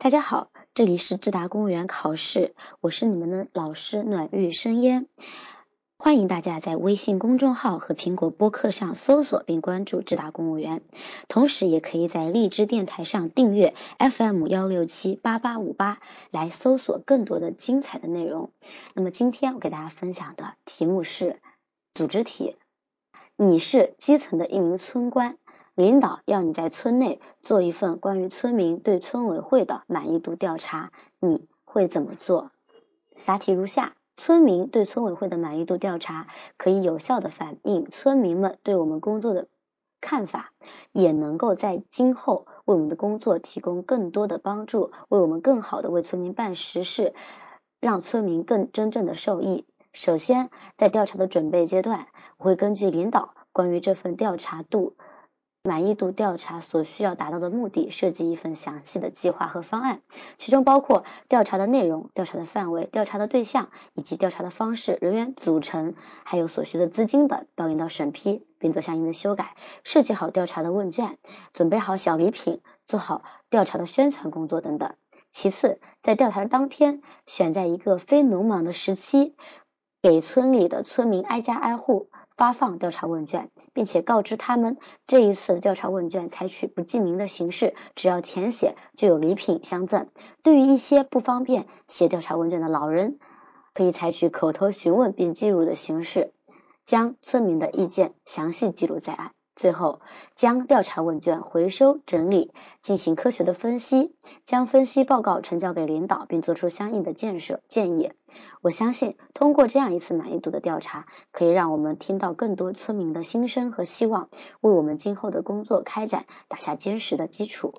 大家好，这里是智达公务员考试，我是你们的老师暖玉生烟，欢迎大家在微信公众号和苹果播客上搜索并关注智达公务员，同时也可以在荔枝电台上订阅 FM 幺六七八八五八来搜索更多的精彩的内容。那么今天我给大家分享的题目是组织题，你是基层的一名村官。领导要你在村内做一份关于村民对村委会的满意度调查，你会怎么做？答题如下：村民对村委会的满意度调查可以有效的反映村民们对我们工作的看法，也能够在今后为我们的工作提供更多的帮助，为我们更好的为村民办实事，让村民更真正的受益。首先，在调查的准备阶段，我会根据领导关于这份调查度。满意度调查所需要达到的目的，设计一份详细的计划和方案，其中包括调查的内容、调查的范围、调查的对象以及调查的方式、人员组成，还有所需的资金等，报领导审批并做相应的修改。设计好调查的问卷，准备好小礼品，做好调查的宣传工作等等。其次，在调查当天，选在一个非农忙的时期，给村里的村民挨家挨户。发放调查问卷，并且告知他们，这一次调查问卷采取不记名的形式，只要填写就有礼品相赠。对于一些不方便写调查问卷的老人，可以采取口头询问并记录的形式，将村民的意见详细记录在案。最后，将调查问卷回收整理，进行科学的分析，将分析报告呈交给领导，并做出相应的建设建议。我相信，通过这样一次满意度的调查，可以让我们听到更多村民的心声和希望，为我们今后的工作开展打下坚实的基础。